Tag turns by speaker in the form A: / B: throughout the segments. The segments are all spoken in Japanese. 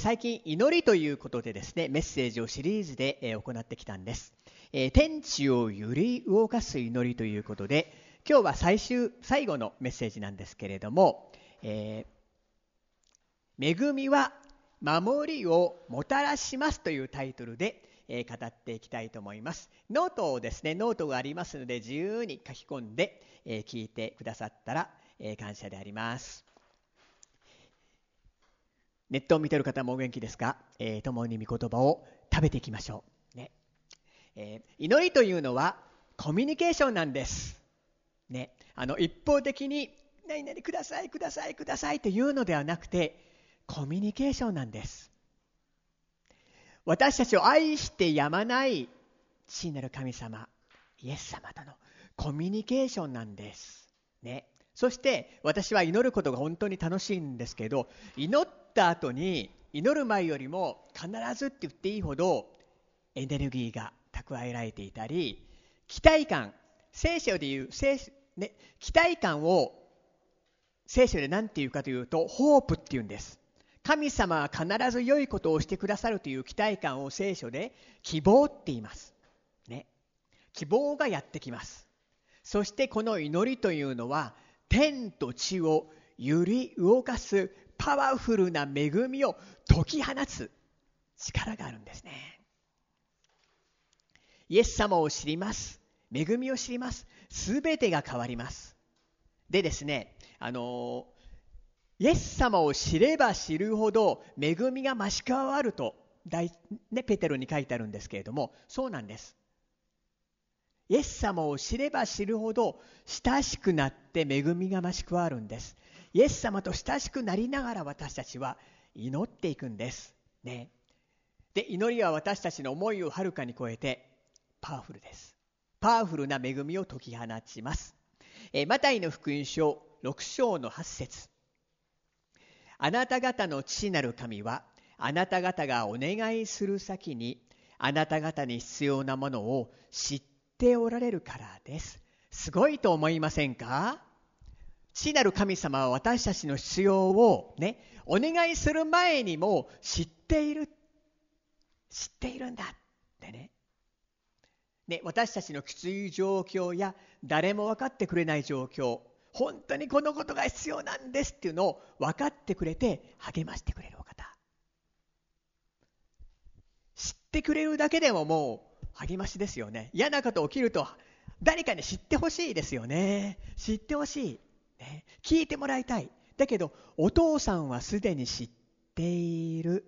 A: 最近祈りということでですねメッセージをシリーズで、行ってきたんです、え、天地を揺り動かす祈りということで今日は最終最後のメッセージなんですけれども、えー、恵みは守りをもたらしますというタイトルで、語っていきたいと思います。ノートをですねノートがありますので自由に書き込んで、聞いてくださったら、感謝であります。ネットを見てる方もお元気ですか、えー、共に御言葉を食べていきましょう、ね。えー、祈りというのはコミュニケーションなんです、ね、あの一方的に「何々くださいくださいください」というのではなくてコミュニケーションなんです。私たちを愛してやまない父なる神様イエス様とのコミュニケーションなんです。ね。そして私は祈ることが本当に楽しいんですけど祈った後に祈る前よりも必ずって言っていいほどエネルギーが蓄えられていたり期待感聖書でいう聖、ね、期待感を聖書で何て言うかというとホープっていうんです。神様は必ず良いことをしてくださるという期待感を聖書で希望って言います、ね、希望がやってきます。そしてこの祈りというのは天と地を揺り動かすパワフルな恵みを解き放つ力があるんですね。イエス様を知ります。恵みを知ります。すべてが変わります。でですね、あのイエス様を知れば知るほど恵みが増し加わると、ね、ペテロに書いてあるんですけれども、そうなんです。イエス様を知れば知るほど親しくなって恵みが増し加わるんです。イエス様と親しくなりながら私たちは祈っていくんです。ね。で、祈りは私たちの思いをはるかに超えてパワフルです。パワフルな恵みを解き放ちます。えマタイの福音書6章の8節あなた方の父なる神はあなた方がお願いする先にあなた方に必要なものを知っておられるからです。すごいと思いませんか？父なる神様は私たちの必要をね、お願いする前にも知っている。知っているんだってね。ね、私たちのきつい状況や誰も分かってくれない状況、本当にこのことが必要なんですっていうのを分かってくれて励ましてくれるお方。知ってくれるだけでももう励ましですよね嫌なこと起きると誰かに知ってほしいですよね知ってほしい、ね、聞いてもらいたい。だけどお父さんはすでに知っている。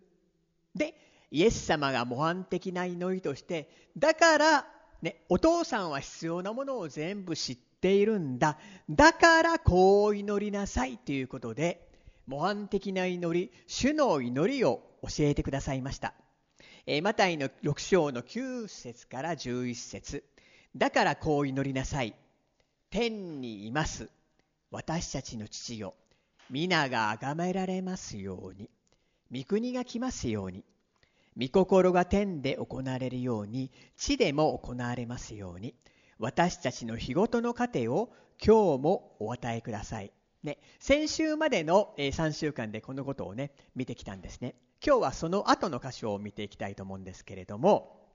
A: でイエス様が模範的な祈りとしてだから、ね、お父さんは必要なものを全部知っているんだ。だからこう祈りなさい。ということで模範的な祈り主の祈りを教えてくださいました。えー、マタイの6章の9節から11節。だからこう祈りなさい。天にいます。私たちの父よ。皆が崇められますように。御国が来ますように。御心が天で行われるように、地でも行われますように。私たちの日ごとの糧を今日もお与えください。ね、先週までの3週間でこのことをね、見てきたんですね。今日はその後の箇所を見ていきたいと思うんですけれども、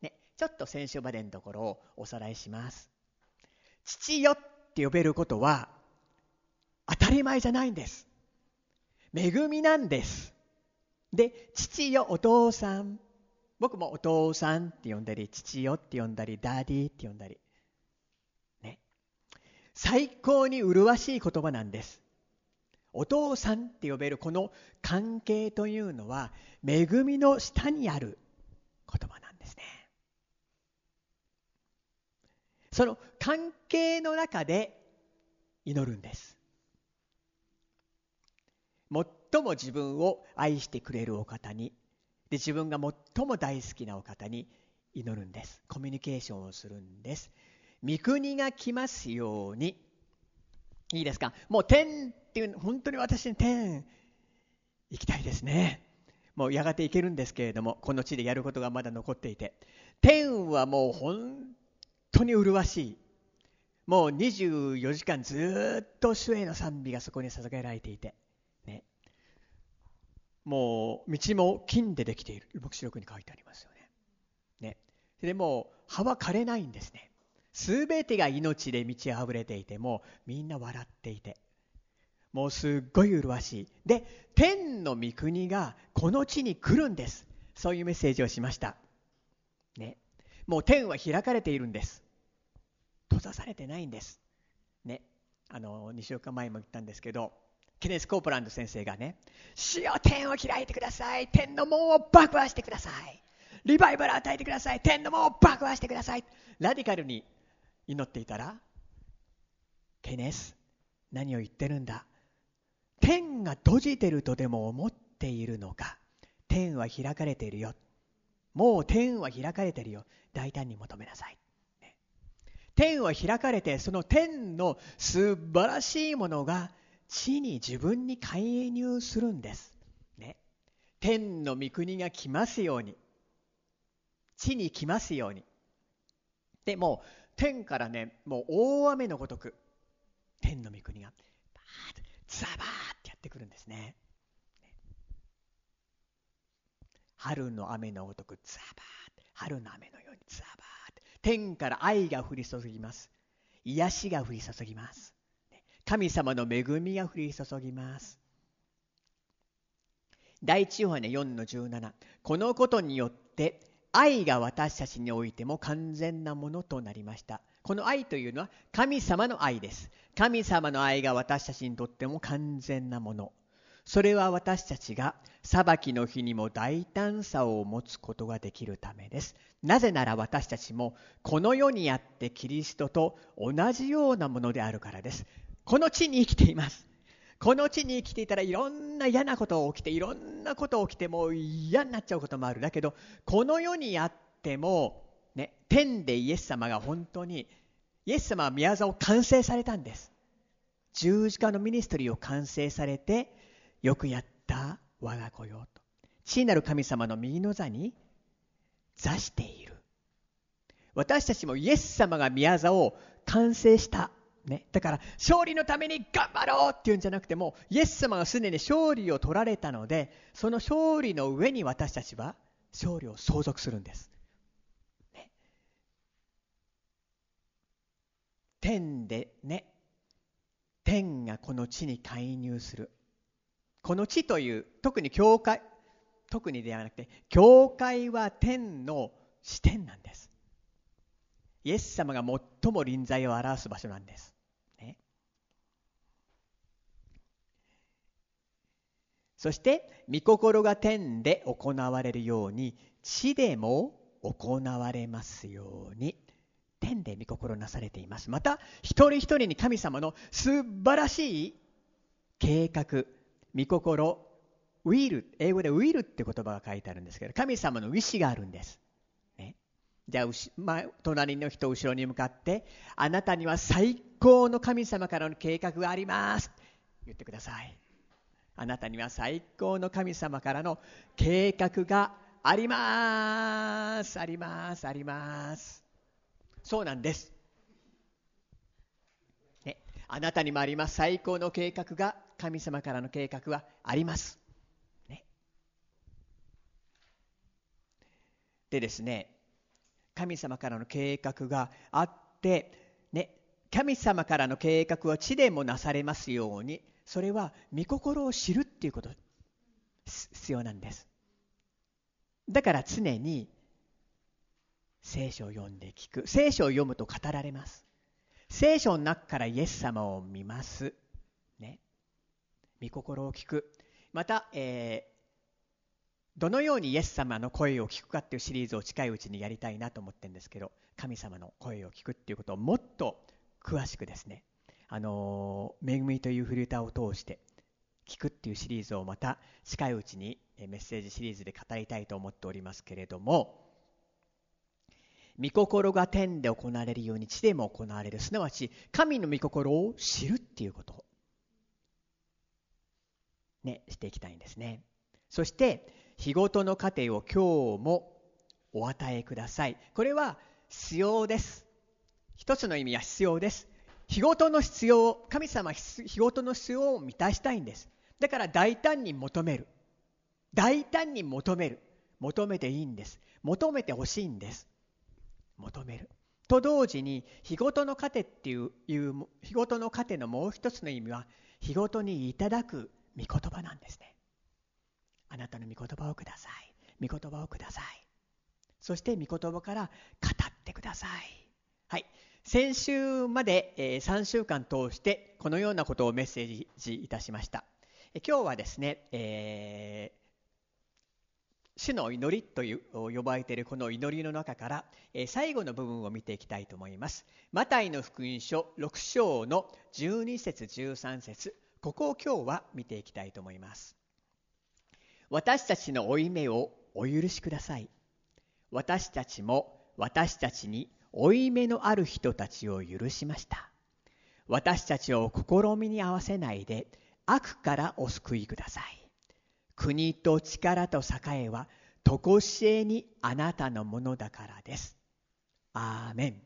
A: ね、ちょっと先週までのところをおさらいします。父よって呼べることは当たり前じゃないんです。恵みなんです。で、父よお父さん。僕もお父さんって呼んだり、父よって呼んだり、ダディって呼んだり。ね。最高に麗しい言葉なんです。お父さんって呼べるこの関係というのは恵みの下にある言葉なんですね。その関係の中で祈るんです。最も自分を愛してくれるお方にで自分が最も大好きなお方に祈るんです。コミュニケーションをするんです。御国が来ますようにいいですか？もう天っていう本当に私に天行きたいですねもうやがて行けるんですけれどもこの地でやることがまだ残っていて天はもう本当に麗しいもう24時間ずっと主への賛美がそこに捧げられていて、ね、もう道も金でできている黙示録に書いてありますよね。ねでも葉は枯れないんですね。すべてが命で満ち溢れていてもみんな笑っていてもうすっごい麗しい。で天の御国がこの地に来るんです。そういうメッセージをしました。ね。もう天は開かれているんです。閉ざされてないんです。ね。あの、2週間前も言ったんですけど、ケネス・コープランド先生がね、主よ天を開いてください。天の門を爆破してください。リバイバル与えてください。天の門を爆破してください。ラディカルに祈っていたら、ケネス、何を言ってるんだ天が閉じてるとでも思っているのか？天は開かれているよ。もう天は開かれてるよ。大胆に求めなさい。天は開かれて、その天の素晴らしいものが地に自分に介入するんです。ね、天の御国が来ますように。地に来ますように。でもう天からね、もう大雨のごとく、天の御国がバーッとザバーってやってくるんですね。春の雨のごとくザバーッ春の雨のようにザバーッ天から愛が降り注ぎます。癒しが降り注ぎます。神様の恵みが降り注ぎます。第一ヨハネ4の17このことによって愛が私たちにおいても完全なものとなりました。この愛というのは神様の愛です。神様の愛が私たちにとっても完全なもの。それは私たちが裁きの日にも大胆さを持つことができるためです。なぜなら私たちもこの世にあってキリストと同じようなものであるからです。この地に生きています。この地に生きていたらいろんな嫌なことが起きていろんなことが起きても嫌になっちゃうこともある。だけどこの世にあっても、ね、天でイエス様が本当にイエス様は宮沢を完成されたんです。十字架のミニストリーを完成されてよくやった我が子よと。父なる神様の右の座に座している。私たちもイエス様が宮座を完成した。ね、だから勝利のために頑張ろうっていうんじゃなくてもイエス様がすでに勝利を取られたのでその勝利の上に私たちは勝利を相続するんです、ね、天でね。天がこの地に介入する。この地という特に教会特にではなくて教会は天の視点なんです。イエス様が最も臨在を表す場所なんです、ね、そして御心が天で行われるように地でも行われますように天で御心なされています。また一人一人に神様の素晴らしい計画御心、ウィル、英語でウィルって言葉が書いてあるんですけど、神様の意志があるんです。ね、じゃあ、ま隣の人後ろに向かって、あなたには最高の神様からの計画があります。言ってください。あなたには最高の神様からの計画があります。あります。あります。そうなんです。ね、あなたにもあります。最高の計画が神様からの計画はあります。ね、でですね、神様からの計画があって、ね、神様からの計画は地でもなされますように、それは御心を知るっていうこと必要なんです。だから常に聖書を読んで聞く。聖書を読むと語られます。聖書の中からイエス様を見ます。御心を聞く。また、えー、どのようにイエス様の声を聞くかっていうシリーズを近いうちにやりたいなと思ってるんですけど神様の声を聞くっていうことをもっと詳しくですね「あの恵み」というフリーターを通して聞くっていうシリーズをまた近いうちにメッセージシリーズで語りたいと思っておりますけれども御心が天で行われるように地でも行われるすなわち神の御心を知るっていうこと。ね、していきたいんですね。そして、日ごとの糧を今日もお与えください。これは必要です。一つの意味は必要です。日ごとの必要を、神様日ごとの必要を満たしたいんです。だから大胆に求める。大胆に求める求めていいんです求めてほしいんです求めると同時に日ごとの糧っていう日ごとの糧のもう一つの意味は日ごとにいただく御言葉なんですね。あなたの御言葉をください。御言葉をください。そして御言葉から語ってください。はい。先週まで、えー、3週間通してこのようなことをメッセージいたしました。今日はですね、えー主の祈りという呼ばれているこの祈りの中から、え最後の部分を見ていきたいと思います。マタイの福音書6章の12節13節。ここを今日は見ていきたいと思います。私たちの負い目をお許しください。私たちも私たちに負い目のある人たちを許しました。私たちを試みに合わせないで悪からお救いください。国と力と栄えは常しえにあなたのものだからです。アーメン。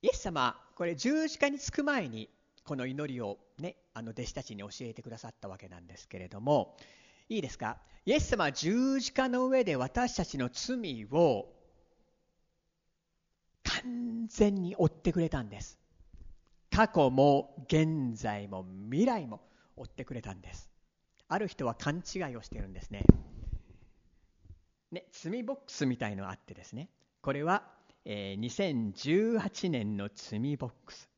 A: イエス様、これ十字架につく前にこの祈りをね、あの弟子たちに教えてくださったわけなんですけれども、いいですか？イエス様は十字架の上で私たちの罪を完全に追ってくれたんです。過去も現在も未来も追ってくれたんです。ある人は勘違いをしてるんですね。ね罪ボックスみたいのがあってですねこれは、えー、2018年の罪ボックス。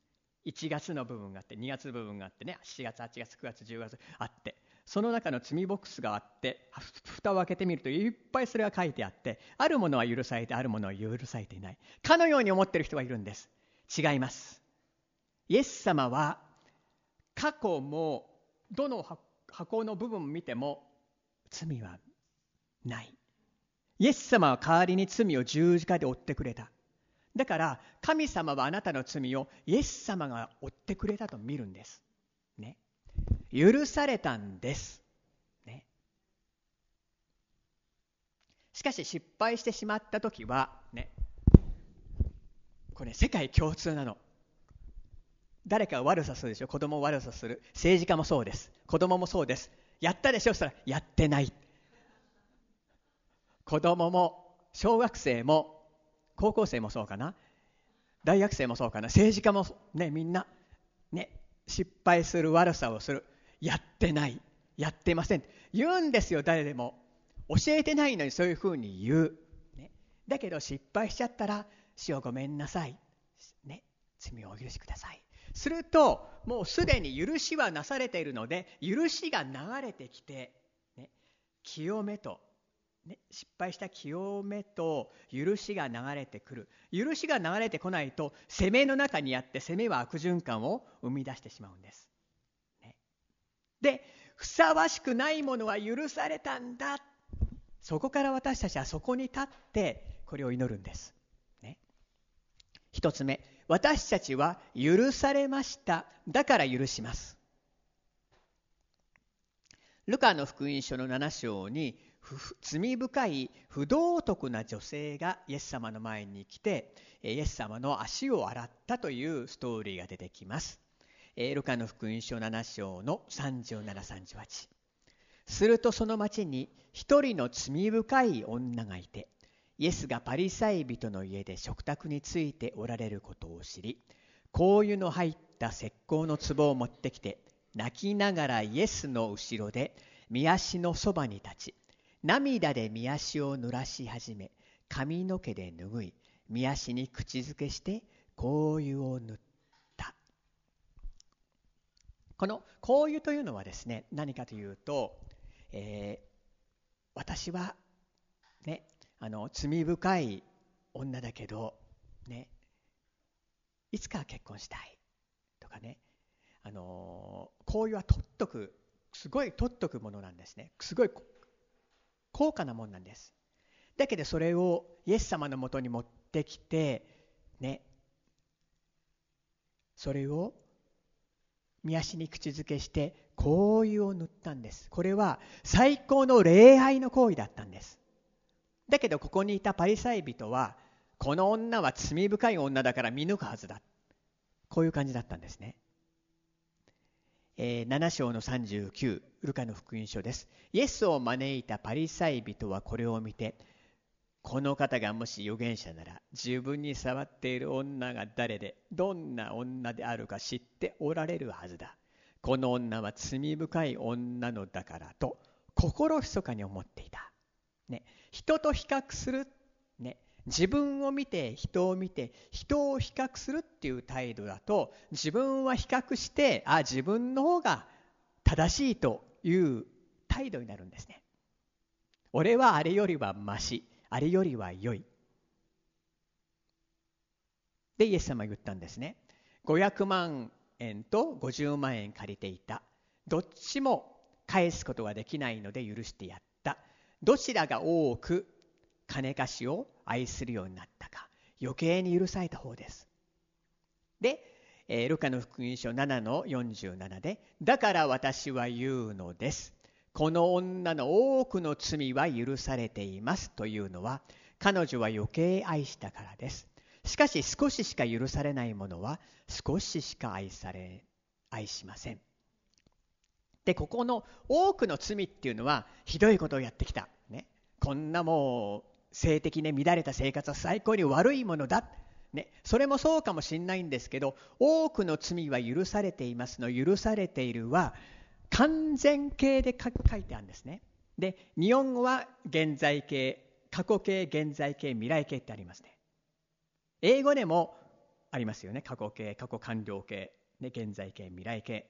A: 1月の部分があって2月の部分があってね7月8月9月10月あって。その中の罪ボックスがあって蓋を開けてみるといっぱいそれが書いてあってあるものは許されてあるものは許されていない。かのように思ってる人がいるんです。違います。イエス様は過去もどの箱の部分見ても罪はない。イエス様は代わりに罪を十字架で負ってくれた。だから神様はあなたの罪をイエス様が負ってくれたと見るんです。ね。許されたんです。ね。しかし失敗してしまった時はね。これ世界共通なの。誰かを悪さするでしょ？子供を悪さする。政治家もそうです。子供もそうです。やったでしょ？したらやってない。子供も小学生も高校生もそうかな？大学生もそうかな？政治家もねみんな。ね失敗する悪さをする。やってない。やってません。言うんですよ誰でも。教えてないのにそういうふうに言う、ね、だけど失敗しちゃったら「死をごめんなさい」ね。罪をお許しください。するともうすでに許しはなされているので許しが流れてきて、ね、清めと、ね、失敗した清めと許しが流れてくる。許しが流れてこないと攻めの中にあって攻めは悪循環を生み出してしまうんです。ね、でふさわしくないものは許されたんだ。そこから私たちはそこに立ってこれを祈るんです。ね、一つ目私たちは許されました。だから許します。ルカの福音書の7章に罪深い不道徳な女性がイエス様の前に来てイエス様の足を洗ったというストーリーが出てきます。ルカの福音書7章の3738するとその町に一人の罪深い女がいてイエスがパリサイ人の家で食卓についておられることを知り香油の入った石膏の壺を持ってきて泣きながらイエスの後ろで御足のそばに立ち涙で御足を濡らし始め髪の毛で拭い御足に口づけして香油を塗った。この香油というのはですね何かというと、えー、私はねあの罪深い女だけどねいつか結婚したいとかねあのこういうは取っとくすごい取っとくものなんですね。すごい高価なもんなんです。だけどそれをイエス様のもとに持ってきてねそれを見足に口づけして香油を塗ったんです。これは最高の礼拝の行為だったんです。だけどここにいたパリサイ人はこの女は罪深い女だから見抜くはずだ。こういう感じだったんですね。え、7章の39ルカの福音書です。イエスを招いたパリサイ人はこれを見てこの方がもし預言者なら自分に触っている女が誰でどんな女であるか知っておられるはずだ。この女は罪深い女のだからと心密かに思っていた、ね、人と比較する、ね、自分を見て人を見て人を比較するっていう態度だと自分は比較してあ自分の方が正しいという態度になるんですね俺はあれよりはましあれよりは良い。で、イエス様は言ったんですね。500万円と50万円借りていた。どっちも返すことができないので許してやった。どちらが多く金貸しを愛するようになったか。余計に許された方です。で、えー、ルカの福音書7の47で、だから私は言うのです。この女の多くの罪は許されていますというのは彼女は余計愛したからですしかし少ししか許されないものは少ししか愛され愛しませんでここの多くの罪っていうのはひどいことをやってきた、ね、こんなもう性的に乱れた生活は最高に悪いものだね、それもそうかもしれないんですけど多くの罪は許されていますの許されているは完全形で書いてあるんですね。で、日本語は現在形、過去形、現在形、未来形ってありますね。英語でもありますよね。過去形、過去完了形、ね、現在形、未来形。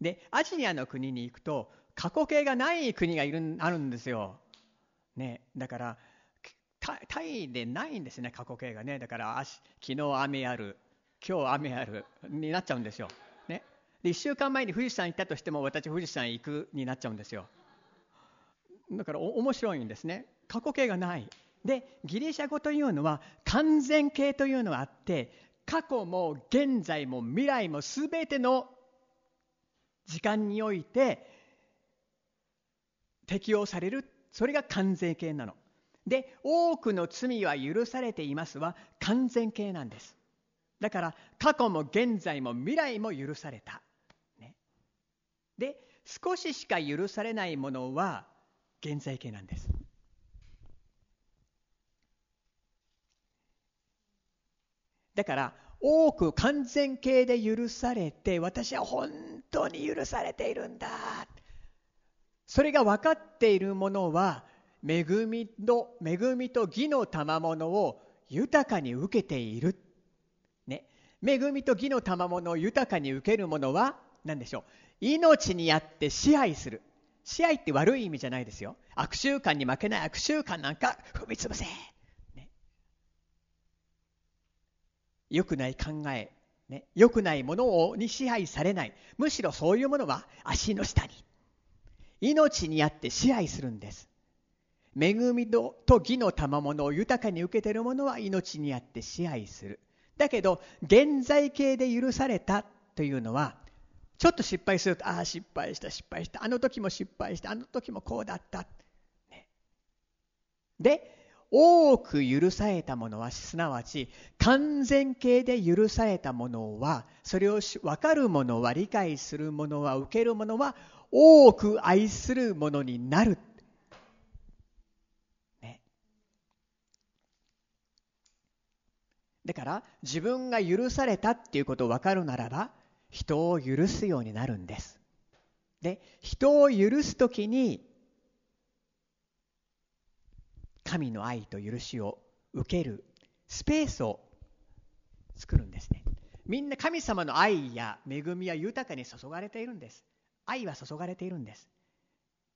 A: で、アジアの国に行くと、過去形がない国がいるあるんですよ。ね、だから、タイでないんですね、過去形がね。だから、昨日雨ある、今日雨あるになっちゃうんですよ。ねで1週間前に富士山行ったとしても私富士山行くになっちゃうんですよだから面白いんですね過去形がないでギリシャ語というのは完全形というのがあって過去も現在も未来も全ての時間において適用されるそれが完全形なの。で多くの罪は許されていますは完全形なんです。だから過去も現在も未来も許された。ね。で少ししか許されないものは現在形なんです。だから多く完全形で許されて私は本当に許されているんだそれが分かっているものは恵みと恵みと義の賜物を豊かに受けている、ね、恵みと義の賜物を豊かに受けるものは何でしょう？命にあって支配する。支配って悪い意味じゃないですよ。悪習慣に負けない。悪習慣なんか踏み潰せ、ね、良くない考え、ね、良くないものに支配されない。むしろそういうものは足の下に。命にあって支配するんです。恵みと義の賜物を豊かに受けているものは命にあって支配する。だけど現在形で許されたというのはちょっと失敗すると、ああ、失敗した、失敗した、あの時も失敗した、あの時もこうだった。ね、で、多く許されたものは、すなわち完全形で許されたものは、それを分かるものは、理解するものは、受けるものは、多く愛するものになる。ね、だから、自分が許されたっていうことを分かるならば、人を許すようになるんです。で人を許す時に神の愛と許しを受けるスペースを作るんですね。みんな神様の愛や恵みは豊かに注がれているんです。愛は注がれているんです。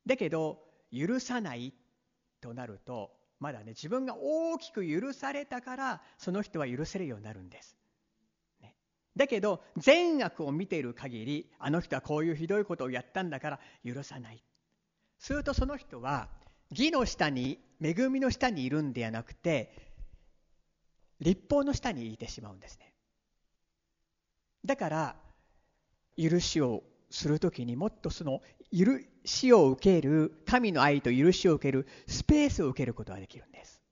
A: だけど許さないとなるとまだね自分が大きく許されたからその人は許せるようになるんです。ねだけど善悪を見ている限りあの人はこういうひどいことをやったんだから許さないするとその人は義の下に恵みの下にいるんではなくて立法の下にいてしまうんですねだから許しをする時にもっとその許しを受ける神の愛と許しを受けるスペースを受けることができるんです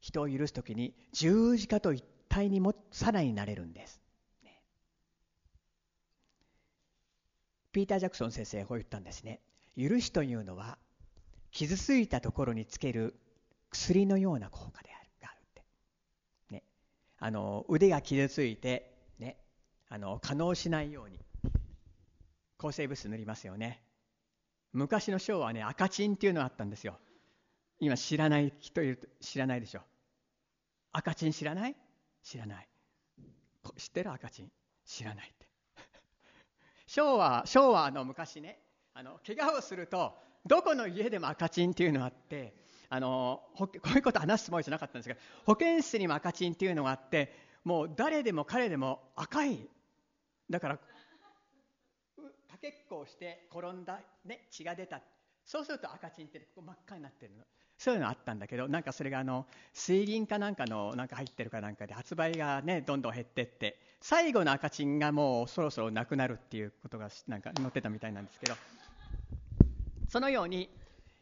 A: 人を許す時に十字架と一態にもさらになれるんです。ね、ピーター・ジャクソン先生はこう言ったんですね。許しというのは傷ついたところにつける薬のような効果であるがあるって。ね、あの腕が傷ついて、あの可能しないように抗生物質塗りますよね。昔の章はね赤チンっていうのがあったんですよ。今知らない人いる知らないでしょ。赤チン知らない？知らない。知ってる赤チン？知らないって。昭和、昭和の昔ね、あの怪我をするとどこの家でも赤チンっていうのがあってあのこういうこと話すつもりじゃなかったんですが保健室にも赤チンっていうのがあってもう誰でも彼でも赤いだから。かけっこをして転んだ、ね、血が出た。そうすると赤チンってここ真っ赤になってるの。そういうのあったんだけどなんかそれがあの水銀かなんかのなんか入ってるかなんかで発売がねどんどん減ってって。最後の赤チンがもうそろそろなくなるっていうことがなんか載ってたみたいなんですけど。そのように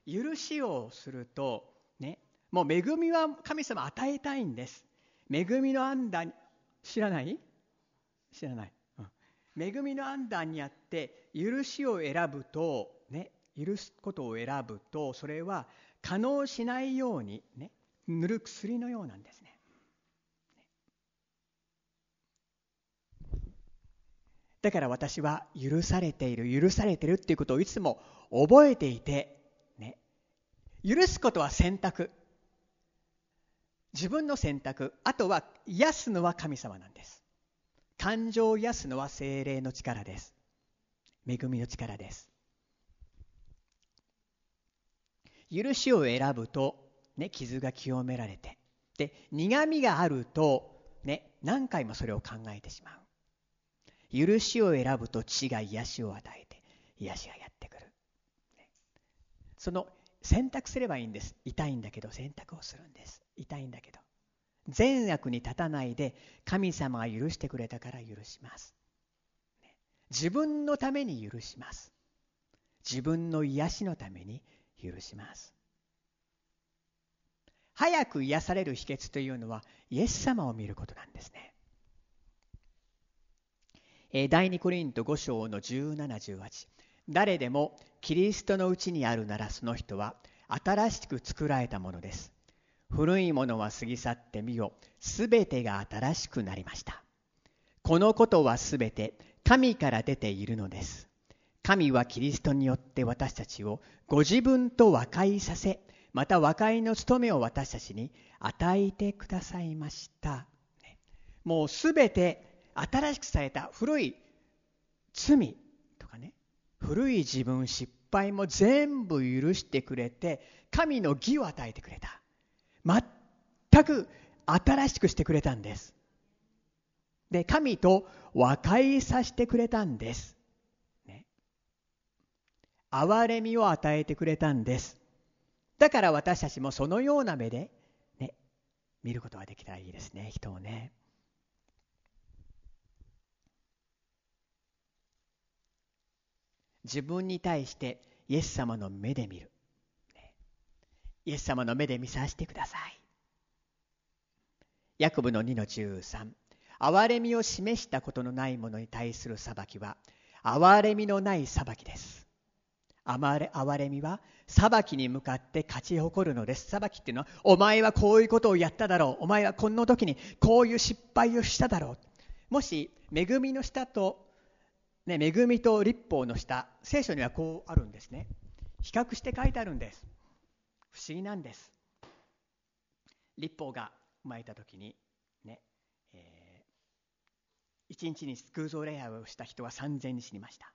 A: 許しをするとねもう恵みは神様与えたいんです。恵みの案だ知らない？知らない、恵みの案段にあって許しを選ぶとね許すことを選ぶとそれは可能しないようにね塗る薬のようなんですね。だから私は許されている許されてるっていうことをいつも覚えていて、ね、許すことは選択。自分の選択。あとは癒すのは神様なんです。感情を癒すのは精霊の力です。恵みの力です。許しを選ぶと、ね、傷が清められてで苦みがあると、ね、何回もそれを考えてしまう。許しを選ぶと血が癒しを与えて癒しがやってくる。その選択すればいいんです。痛いんだけど選択をするんです。痛いんだけど。善悪に立たないで神様が許してくれたから許します。自分のために許します。自分の癒しのために許します。早く癒される秘訣というのはイエス様を見ることなんですね。第2コリント5章の1718誰でもキリストのうちにあるならその人は新しく作られたものです。古いものは過ぎ去ってみよすべてが新しくなりました。このことはすべて神から出ているのです。神はキリストによって私たちをご自分と和解させまた和解の務めを私たちに与えてくださいました。もうすべて新しくされた古い罪とかね。古い自分失敗も全部許してくれて神の義を与えてくれた。全く新しくしてくれたんです。で神と和解させてくれたんです、ね、憐れみを与えてくれたんです。だから私たちもそのような目で、ね、見ることができたらいいですね人をね。自分に対してイエス様の目で見る。イエス様の目で見させてください。ヤコブの2の13。憐れみを示したことのないものに対する裁きは、憐れみのない裁きです。憐れみは裁きに向かって勝ち誇るのです。裁きっていうのは、お前はこういうことをやっただろう。お前はこの時にこういう失敗をしただろう。もし、恵みの下とね、恵みと立法の下聖書にはこうあるんですね比較して書いてあるんです不思議なんです。立法が生まれた時にね、えー、1日に偶像礼拝をした人は3000人死にました。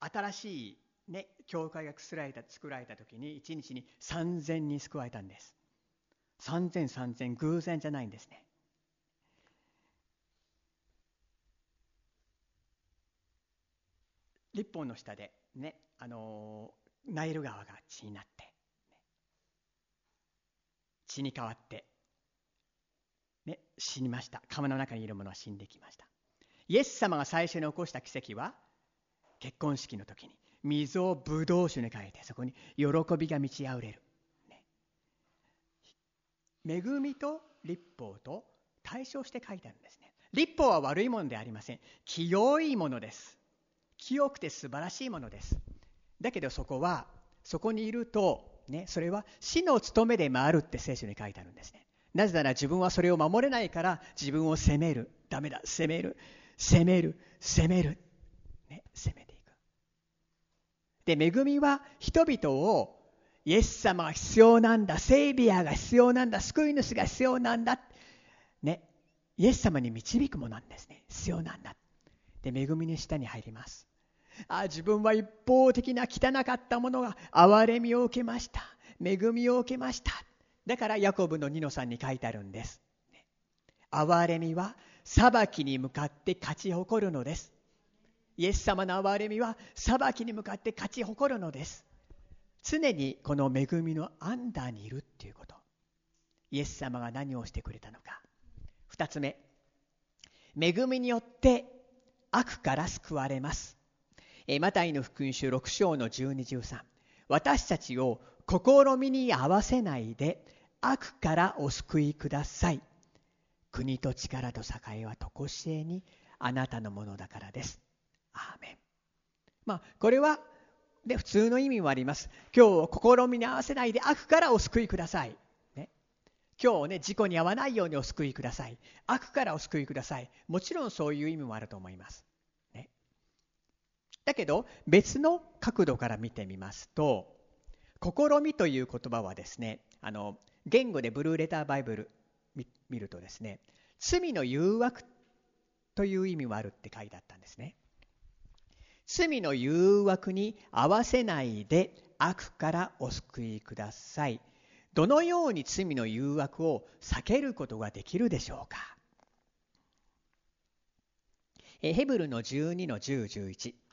A: 新しいね、教会が作られた作られた時に1日に3000人救われたんです。3000、3000偶然じゃないんですね。立本の下でね、あの、ナイル川が血になって、ね、血に変わって、ね、死にました。川の中にいるものは死んできました。イエス様が最初に起こした奇跡は、結婚式の時に水をブドウ酒に変えて、そこに喜びが満ち溢れる。ね、恵みと立法と対称して書いてあるんですね立法は悪いものでありません清いものです清くて素晴らしいものですだけどそこはそこにいると、ね、それは死の務めで回るって聖書に書いてあるんですね。なぜなら自分はそれを守れないから自分を責める。ダメだ。責める。責める。責める、ね、責めていく。で恵みは人々をイエス様が必要なんだ。セイビアが必要なんだ。救い主が必要なんだ。ねイエス様に導くものなんですね。必要なんだ。で恵みの下に入ります。あ自分は一方的な汚かったものが憐れみを受けました。恵みを受けました。だからヤコブのニノさんに書いてあるんです。憐れみは裁きに向かって勝ち誇るのです。イエス様の憐れみは裁きに向かって勝ち誇るのです。常にこの恵みのアンダーにいるっていうこと。イエス様が何をしてくれたのか。2つ目。恵みによって悪から救われます。マタイの福音書6章の1213私たちを試みに合わせないで悪からお救いください。国と力と栄は常しえにあなたのものだからです。アーメン。まあこれはで普通の意味もあります。今日を試みに合わせないで悪からお救いください、今日ね事故に遭わないようにお救いください。悪からお救いください。もちろんそういう意味もあると思います。だけど別の角度から見てみますと試みという言葉はですねあの言語でブルーレターバイブル見るとですね罪の誘惑という意味もあるって書いてあったんですね。罪の誘惑に合わせないで悪からお救いください。どのように罪の誘惑を避けることができるでしょうか。ヘブルの12の1011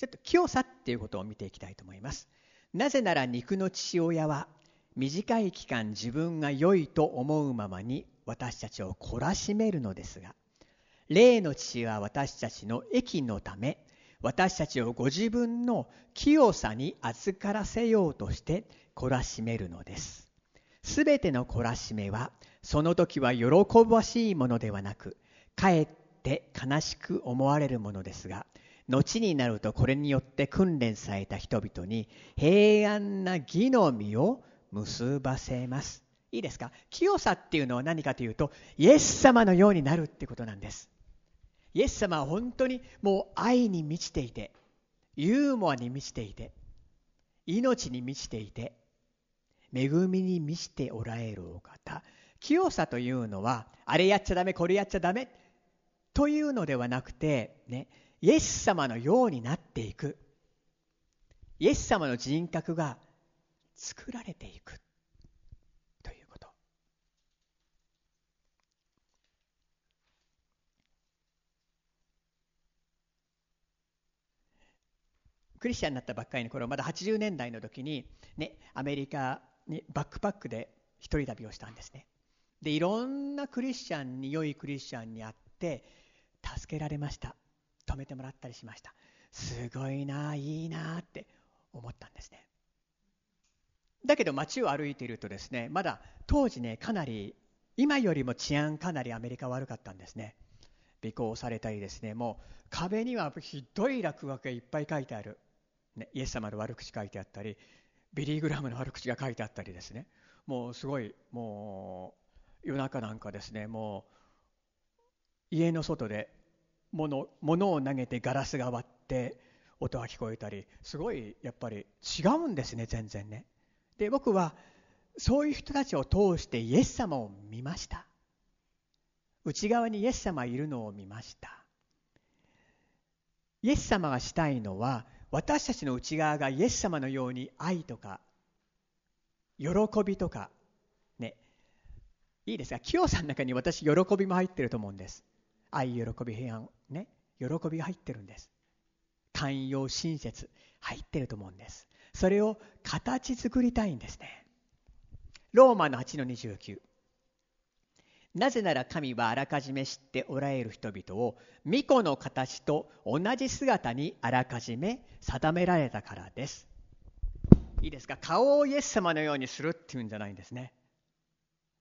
A: ちょっと清さっていうことを見ていきたいと思います。なぜなら肉の父親は短い期間自分が良いと思うままに私たちを懲らしめるのですが霊の父は私たちの益のため私たちをご自分の清さに預からせようとして懲らしめるのです。すべての懲らしめはその時は喜ばしいものではなくかえって悲しく思われるものですが後になるとこれによって訓練された人々に平安な義の実を結ばせます。いいですか？清さっていうのは何かというとイエス様のようになるってことなんです。イエス様は本当にもう愛に満ちていてユーモアに満ちていて命に満ちていて恵みに満ちておられるお方清さというのはあれやっちゃダメこれやっちゃダメというのではなくてねイエス様のようになっていく。イエス様の人格が作られていく。ということ。クリスチャンになったばっかりの頃まだ80年代の時に、ね、アメリカにバックパックで一人旅をしたんですね。でいろんなクリスチャンに良いクリスチャンに会って助けられました。止めてもらったりしました。すごいないいなって思ったんですね。だけど街を歩いているとですねまだ当時ねかなり今よりも治安かなりアメリカ悪かったんですね。尾行されたりですねもう壁にはひどい落書きがいっぱい書いてある、ね、イエス様の悪口書いてあったりビリー・グラムの悪口が書いてあったりですね。もうすごいもう夜中なんかですねもう家の外で物物を投げてガラスが割って音が聞こえたりすごいやっぱり違うんですね全然ね。で僕はそういう人たちを通してイエス様を見ました。内側にイエス様いるのを見ました。イエス様がしたいのは私たちの内側がイエス様のように愛とか喜びとかね。いいですか？清さんの中に私喜びも入ってると思うんです。愛喜び平安。喜びが入ってるんです。寛容親切入ってると思うんです。それを形作りたいんですね。ローマの8の29なぜなら神はあらかじめ知っておられる人々を巫女の形と同じ姿にあらかじめ定められたからです。いいですか？顔をイエス様のようにするっていうんじゃないんですね。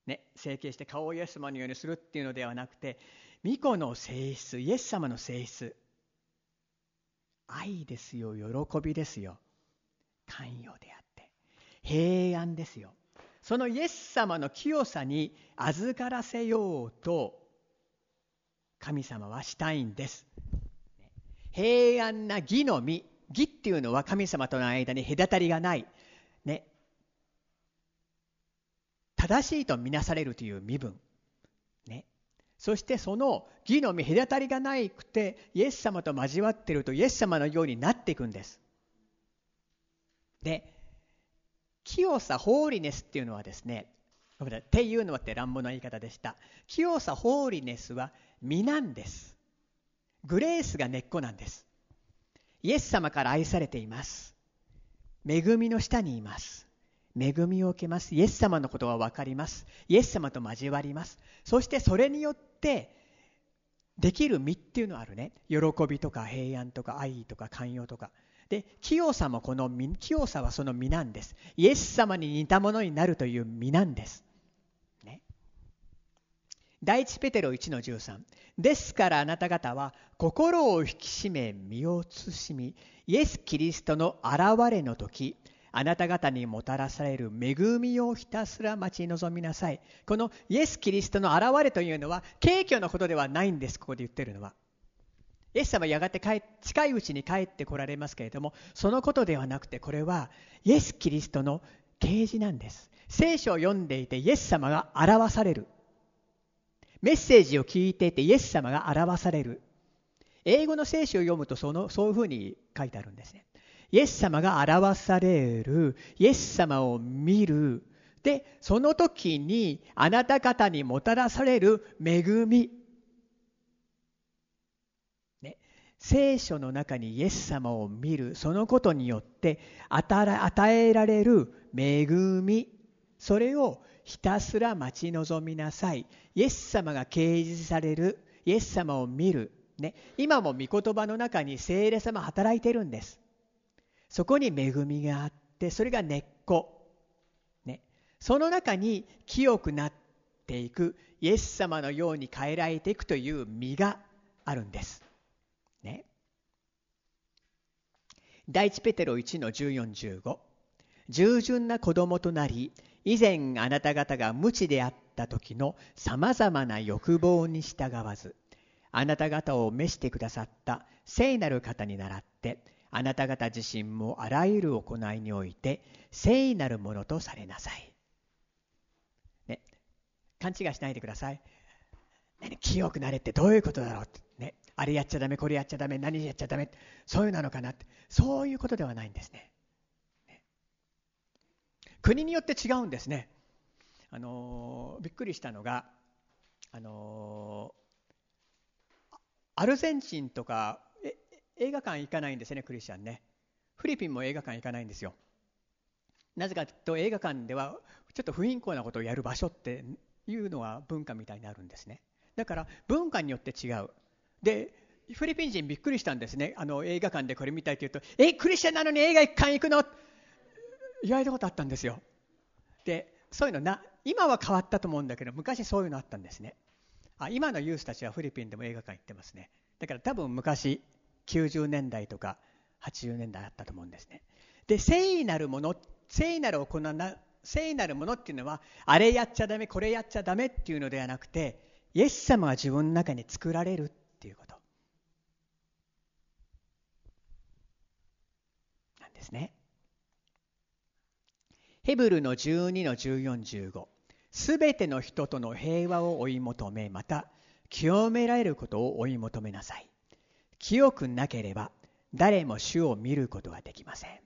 A: ね、整形して顔をイエス様のようにするっていうのではなくて御子の性質イエス様の性質。愛ですよ喜びですよ。寛容であって。平安ですよ。そのイエス様の清さに預からせようと神様はしたいんです。平安な義の実義っていうのは神様との間に隔たりがない。ね。正しいとみなされるという身分。そしてその義の実隔たりがないくてイエス様と交わっているとイエス様のようになっていくんです。で清さホーリネスっていうのはですねっていうのはって乱暴な言い方でした。清さホーリネスは実なんです。グレースが根っこなんです。イエス様から愛されています。恵みの下にいます。恵みを受けます。イエス様のことは分かります。イエス様と交わります。そしてそれによってできる実っていうのはあるね。喜びとか平安とか愛とか寛容とか。で清さもこの身清さはその実なんです。イエス様に似たものになるという実なんです。ね。第一ペテロ1の13ですからあなた方は心を引き締め身を慎みイエス・キリストの現れの時あなた方にもたらされる恵みをひたすら待ち望みなさい。このイエス・キリストの現れというのは、軽挙のことではないんです、ここで言ってるのは。イエス様はやがて近いうちに帰ってこられますけれども、そのことではなくて、これはイエス・キリストの啓示なんです。聖書を読んでいて、イエス様が表される。メッセージを聞いていて、イエス様が表される。英語の聖書を読むとその、そういうふうに書いてあるんですね。イエス様が表される、イエス様を見る、で、その時にあなた方にもたらされる恵み。ね、聖書の中にイエス様を見る、そのことによって与えられる恵み、それをひたすら待ち望みなさい。イエス様が掲示される、イエス様を見る。ね、今も御言葉の中に聖霊様働いてるんです。そこに恵みがあってそれが根っこ、ね、その中に清くなっていくイエス様のように変えられていくという実があるんです。ね、第一ペテロ1の1415従順な子供となり以前あなた方が無知であった時のさまざまな欲望に従わずあなた方を召してくださった聖なる方に倣ってあなた方自身もあらゆる行いにおいて聖なるものとされなさい。ね、勘違いしないでください。何清くなれってどういうことだろうって、ね、あれやっちゃダメこれやっちゃダメ何やっちゃダメそういうなのかなってそういうことではないんですね。ね国によって違うんですね。あのー、びっくりしたのが、あのー、アルゼンチンとか映画館行かないんですねクリスチャンね。フィリピンも映画館行かないんですよ。なぜかというと映画館ではちょっと不貧困なことをやる場所っていうのは文化みたいになるんですね。だから文化によって違う。でフィリピン人びっくりしたんですね。あの映画館でこれ見たいというと「えクリスチャンなのに映画館行くの?」言われたことあったんですよ。でそういうのな今は変わったと思うんだけど昔そういうのあったんですね。あ今のユースたちはフィリピンでも映画館行ってますね。だから多分昔90年代とか80年代あったと思うんですね。で聖なるもの聖なる行な聖なるものっていうのはあれやっちゃダメこれやっちゃダメっていうのではなくてイエス様が自分の中に作られるっていうことなんですね。ヘブルの12の1415すべての人との平和を追い求めまた清められることを追い求めなさい。清くなければ誰も主を見ることはできません。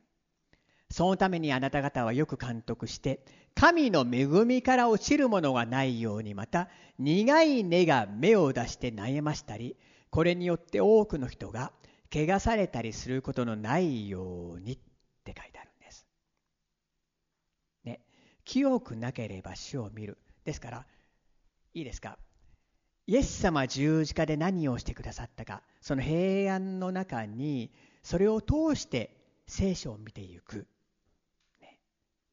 A: そのためにあなた方はよく監督して神の恵みから落ちるものがないようにまた苦い根が芽を出して悩ましたりこれによって多くの人が怪我されたりすることのないようにって書いてあるんです。ね、清くなければ主を見る。ですからいいですか？イエス様十字架で何をしてくださったかその平安の中にそれを通して聖書を見ていく。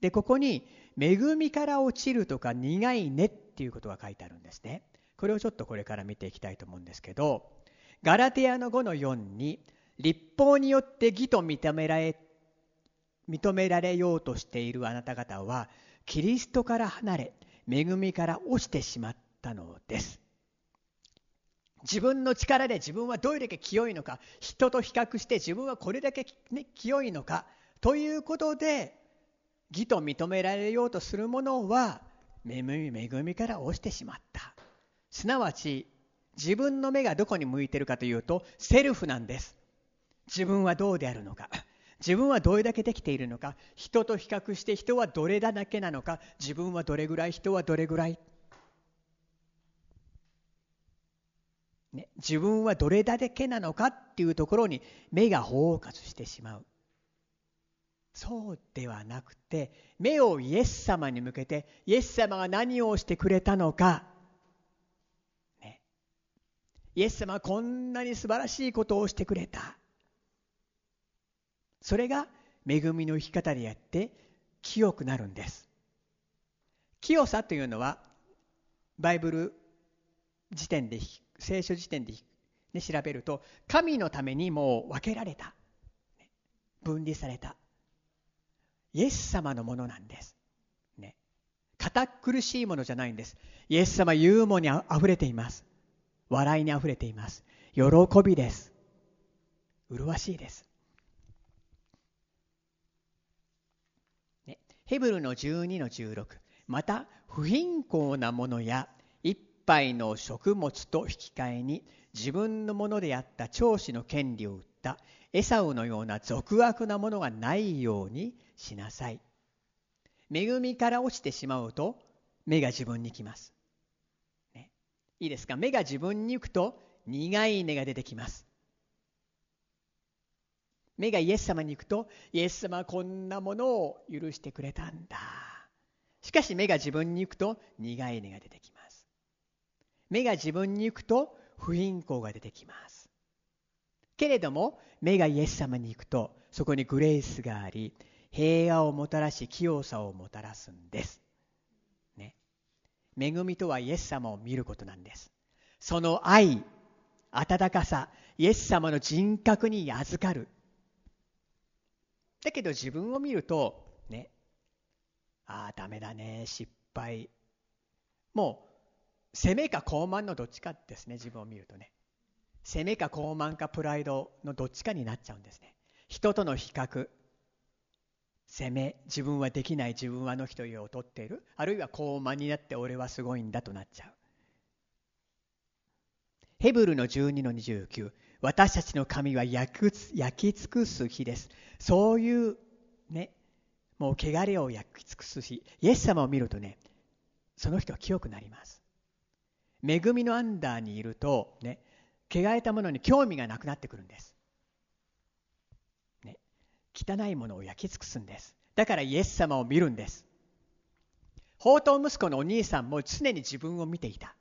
A: でここに恵みから落ちるとか苦い根っっていうことが書いてあるんですね。これをちょっとこれから見ていきたいと思うんですけど、ガラテヤの5の4に、立法によって義と認められ、認められようとしているあなた方は、キリストから離れ、恵みから落ちてしまったのです。自分の力で自分はどれだけ清いのか、人と比較して自分はこれだけ、ね、清いのか、ということで、義と認められようとするものは、恵みから落ちてしまった。すなわち、自分の目がどこに向いてるかというと、セルフなんです。自分はどうであるのか。自分はどれだけできているのか。人と比較して人はどれだけなのか。自分はどれぐらい、人はどれぐらい。ね、自分はどれだけなのかっていうところに目がフォーカスしてしまう。そうではなくて、目をイエス様に向けて、イエス様が何をしてくれたのか、ね、イエス様はこんなに素晴らしいことをしてくれた。それが恵みの生き方でやって清くなるんです。清さというのは、バイブル時点で聖書辞典で、ね、調べると神のためにもう分けられた分離されたイエス様のものなんです。ね。堅苦しいものじゃないんです。イエス様ユーモにあふれています。笑いにあふれています。喜びです。麗しいです。ね、ヘブルの12の16。また、不貧困なものや杯の食物と引き換えに自分のものであった長子の権利を売ったエサウのような俗悪なものがないようにしなさい。恵みから落ちてしまうと目が自分に来ます。ね、いいですか？目が自分に行くと苦い根が出てきます。目がイエス様に行くとイエス様はこんなものを許してくれたんだ。しかし目が自分に行くと苦い根が出てきます。目が自分に行くと不貧困が出てきます。けれども、目がイエス様に行くと、そこにグレースがあり、平和をもたらし、清さをもたらすんです。ね。恵みとはイエス様を見ることなんです。その愛、温かさ、イエス様の人格に預かる。だけど自分を見ると、ね、ああ、ダメだね、失敗。もう攻めか傲慢のどっちかですね、自分を見るとね。攻めか傲慢かプライドのどっちかになっちゃうんですね。人との比較、攻め、自分はできない、自分はの人を取っている、あるいは傲慢になって俺はすごいんだとなっちゃう。ヘブルの12の29、私たちの神は焼き尽くす日です。そういうね、もう汚れを焼き尽くす日、イエス様を見るとね、その人は清くなります。恵みのアンダーにいると、ね、汚れたものに興味がなくなってくるんです。ね、汚いものを焼き尽くすんです。だからイエス様を見るんです。宝刀息子のお兄さんも常に自分を見ていた。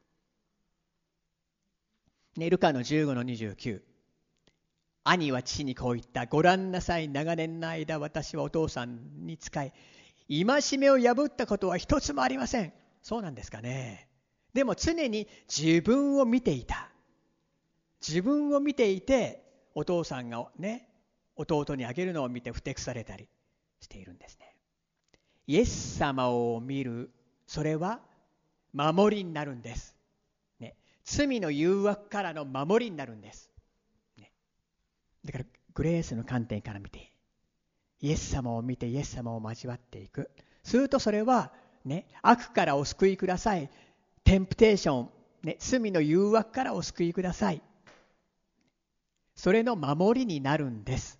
A: ね、ルカの15の29。兄は父にこう言った。ご覧なさい。長年の間私はお父さんに仕え、戒めを破ったことは一つもありません。そうなんですかね。でも常に自分を見ていた。自分を見ていて、お父さんがね、弟にあげるのを見てふてくされたりしているんですね。イエス様を見る、それは守りになるんです。ね、罪の誘惑からの守りになるんです。ね、だから、グレースの観点から見て、イエス様を見てイエス様を交わっていく。するとそれは、ね、悪からお救いください。テンプテーション、ね、罪の誘惑からお救いください。それの守りになるんです。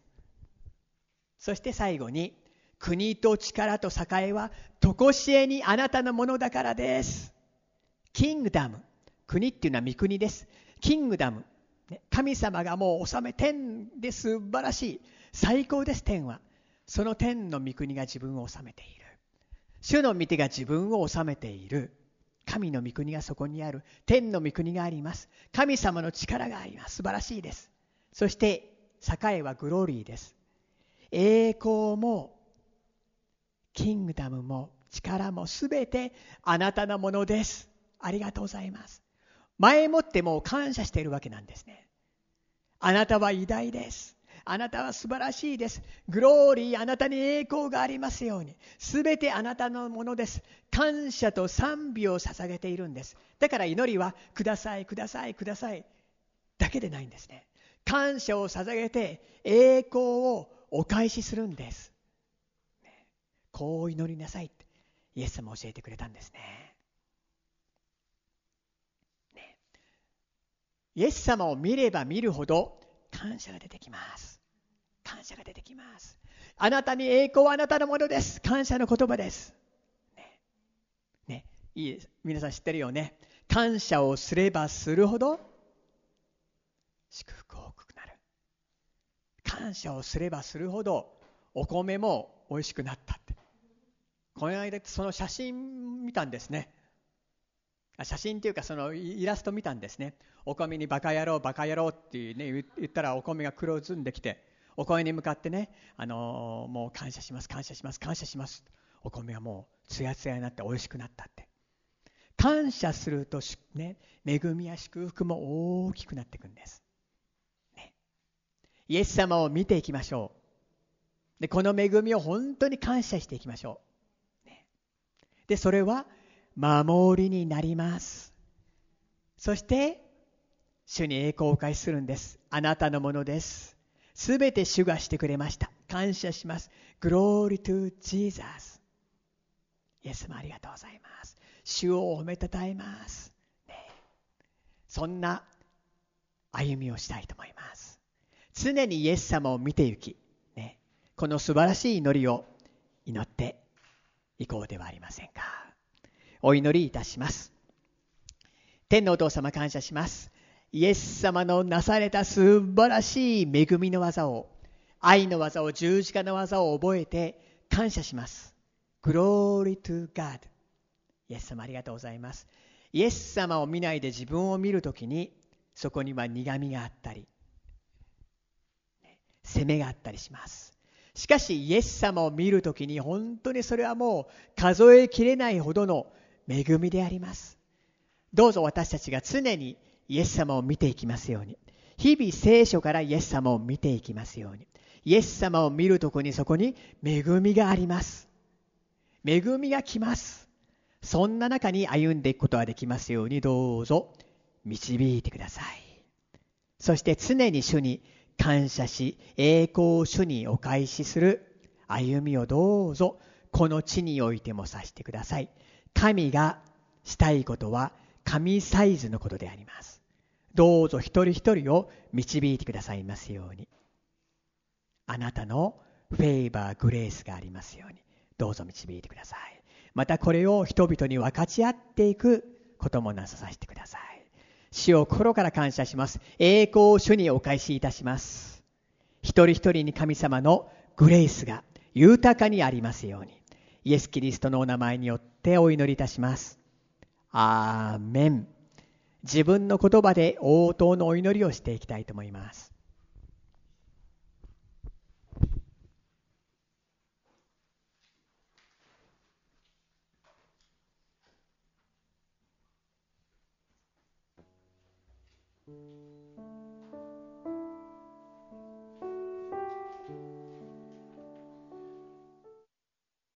A: そして最後に、国と力と栄は、とこしえにあなたのものだからです。キングダム。国っていうのは御国です。キングダム。神様がもう治め、天で素晴らしい。最高です、天は。その天の御国が自分を治めている。主の御手が自分を治めている。神の御国がそこにある。天の御国があります。神様の力があります。素晴らしいです。そして、栄はグローリーです。栄光も、キングダムも、力もすべてあなたのものです。ありがとうございます前もってもう感謝しているわけなんですねあなたは偉大ですあなたは素晴らしいです。グローリー、あなたに栄光がありますように。すべてあなたのものです。感謝と賛美を捧げているんです。だから祈りは、ください、ください、ください。だけでないんですね。感謝を捧げて、栄光をお返しするんです。こう祈りなさいって、イエス様教えてくれたんです。ねイエス様を見れば見るほど感謝が出てきます。感謝が出てきます。あなたに栄光はあなたのものです。感謝の言葉です。ね。ね。いいです。皆さん知ってるよね。感謝をすればするほど祝福多くなる。感謝をすればするほどお米も美味しくなったって。この間その写真見たんですね。写真っていうかそのイラスト見たんですね。お米にバカ野郎バカ野郎ってね言ったらお米が黒ずんできてお声に向かってね、あのー、もう感謝します、感謝します、感謝します。お米がもうつやつやになって美味しくなったって。感謝すると、ね、恵みや祝福も大きくなっていくんです。ね、イエス様を見ていきましょう。で、この恵みを本当に感謝していきましょう。ね、で、それは守りになります。そして、主に栄光を返するんです。あなたのものです。すべて主がしてくれました。感謝します。Glory to Jesus。イエス様ありがとうございます。主を褒めたたえます。ね、そんな歩みをしたいと思います。常にイエス様を見て行き、ね、この素晴らしい祈りを祈っていこうではありませんか。お祈りいたします。天のお父様感謝します。イエス様のなされた素晴らしい恵みの技を、愛の技を、十字架の技を覚えて感謝します。Glory to God。イエス様ありがとうございます。イエス様を見ないで自分を見るときに、そこには苦みがあったり、責めがあったりします。しかし、イエス様を見るときに、本当にそれはもう数えきれないほどの恵みであります。どうぞ私たちが常にイエス様を見ていきますように。日々聖書からイエス様を見ていきますように。イエス様を見るとこにそこに恵みがあります。恵みが来ます。そんな中に歩んでいくことができますようにどうぞ導いてください。そして常に主に感謝し栄光を主にお返しする歩みをどうぞこの地においてもさせてください。神がしたいことは神サイズのことであります。どうぞ一人一人を導いてくださいますように。あなたのフェイバー、グレースがありますように。どうぞ導いてください。またこれを人々に分かち合っていくこともなささせてください。主を心から感謝します。栄光を主にお返しいたします。一人一人に神様のグレースが豊かにありますように。イエス・キリストのお名前によってお祈りいたします。アーメン。自分の言葉で応答のお祈りをしていきたいと思います。